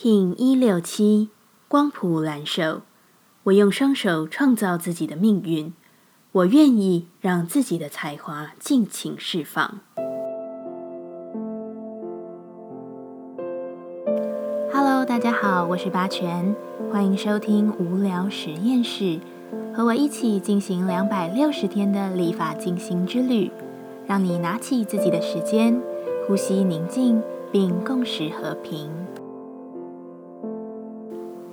King 一六七光谱蓝手，我用双手创造自己的命运，我愿意让自己的才华尽情释放。Hello，大家好，我是八全，欢迎收听无聊实验室，和我一起进行两百六十天的立法进行之旅，让你拿起自己的时间，呼吸宁静，并共识和平。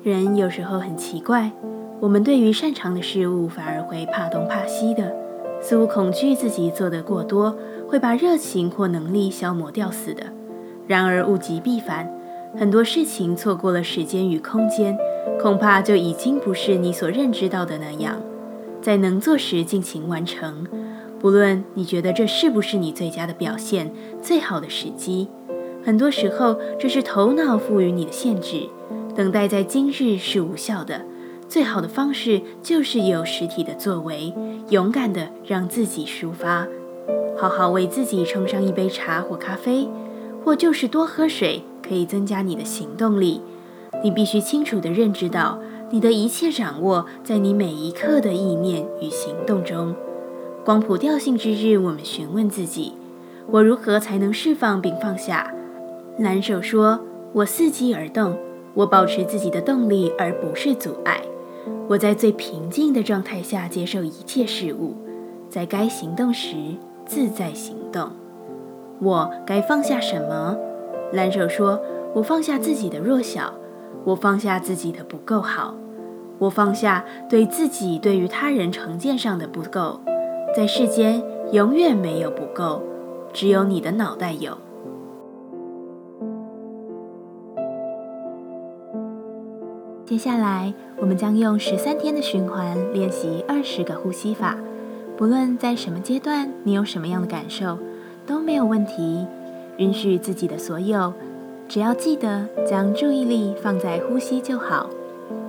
人有时候很奇怪，我们对于擅长的事物反而会怕东怕西的，似乎恐惧自己做得过多，会把热情或能力消磨掉似的。然而物极必反，很多事情错过了时间与空间，恐怕就已经不是你所认知到的那样。在能做时尽情完成，不论你觉得这是不是你最佳的表现、最好的时机，很多时候这是头脑赋予你的限制。等待在今日是无效的，最好的方式就是有实体的作为，勇敢的让自己抒发，好好为自己冲上一杯茶或咖啡，或就是多喝水，可以增加你的行动力。你必须清楚的认知到，你的一切掌握在你每一刻的意念与行动中。光谱调性之日，我们询问自己：我如何才能释放并放下？蓝手说：我伺机而动。我保持自己的动力，而不是阻碍。我在最平静的状态下接受一切事物，在该行动时自在行动。我该放下什么？蓝手说：“我放下自己的弱小，我放下自己的不够好，我放下对自己对于他人成见上的不够。在世间永远没有不够，只有你的脑袋有。”接下来，我们将用十三天的循环练习二十个呼吸法。不论在什么阶段，你有什么样的感受，都没有问题。允许自己的所有，只要记得将注意力放在呼吸就好。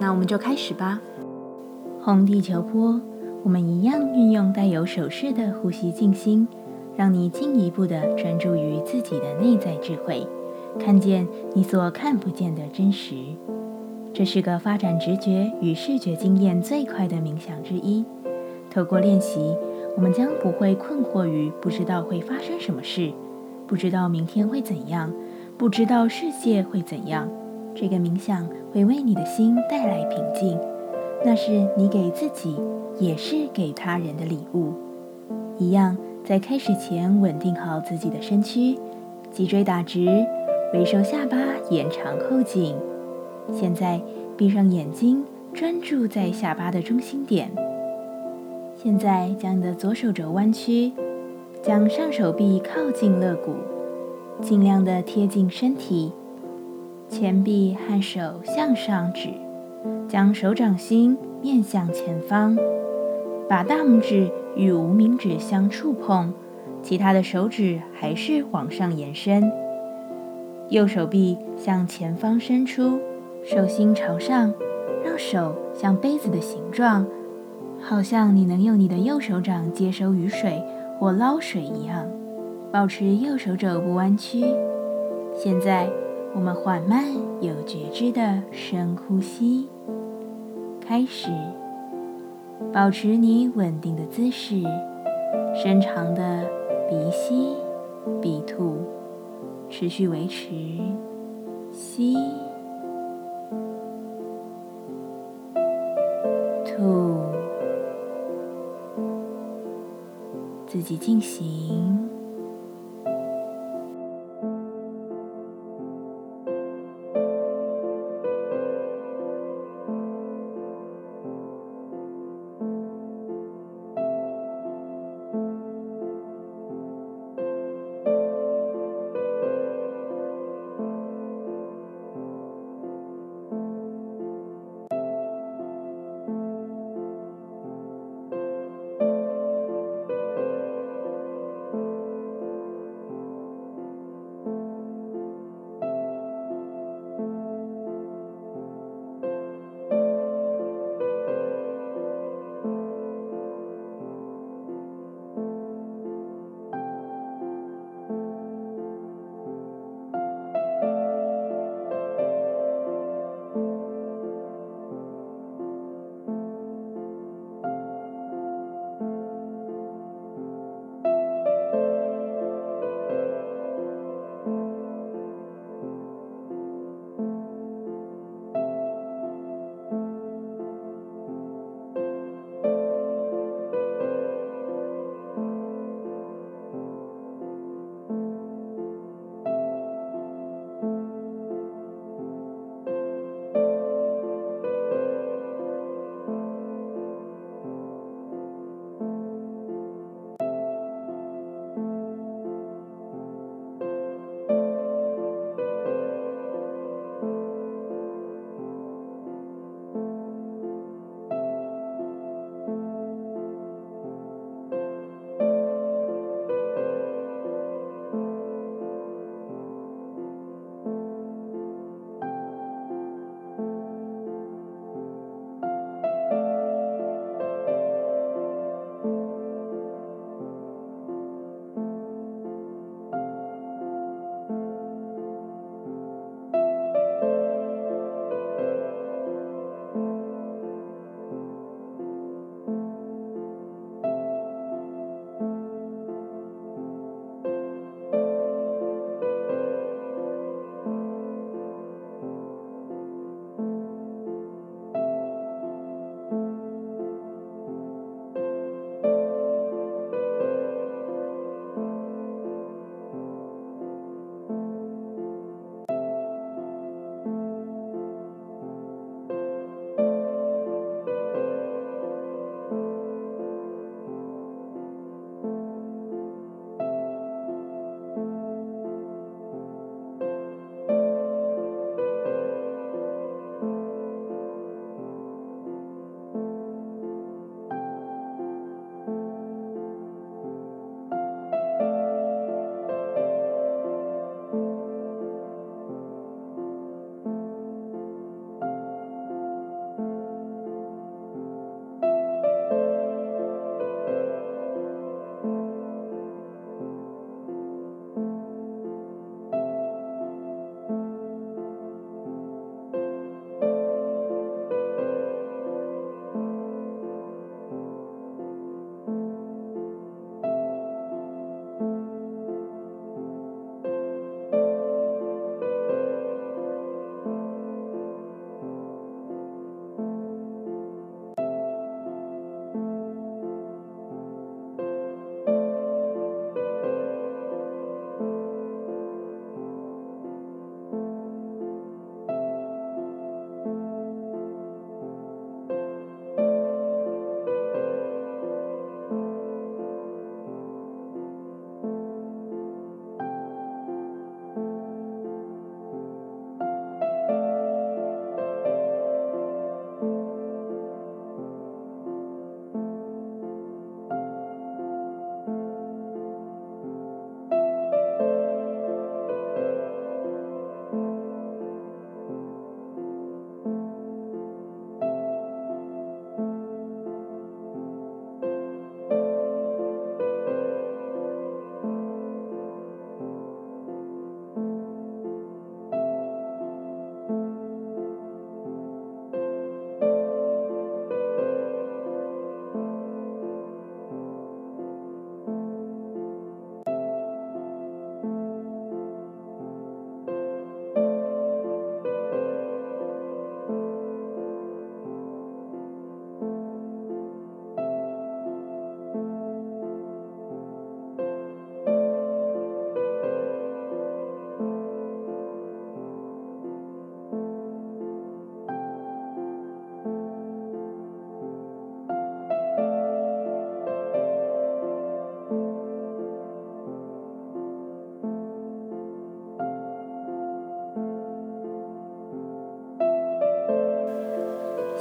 那我们就开始吧。红地球波，我们一样运用带有手势的呼吸静心，让你进一步的专注于自己的内在智慧，看见你所看不见的真实。这是个发展直觉与视觉经验最快的冥想之一。透过练习，我们将不会困惑于不知道会发生什么事，不知道明天会怎样，不知道世界会怎样。这个冥想会为你的心带来平静，那是你给自己，也是给他人的礼物。一样，在开始前稳定好自己的身躯，脊椎打直，微收下巴，延长后颈。现在闭上眼睛，专注在下巴的中心点。现在将你的左手肘弯曲，将上手臂靠近肋骨，尽量的贴近身体。前臂和手向上指，将手掌心面向前方，把大拇指与无名指相触碰，其他的手指还是往上延伸。右手臂向前方伸出。手心朝上，让手像杯子的形状，好像你能用你的右手掌接收雨水或捞水一样。保持右手肘不弯曲。现在，我们缓慢有觉知的深呼吸。开始，保持你稳定的姿势，深长的鼻吸、鼻吐，持续维持吸。吐，自己进行。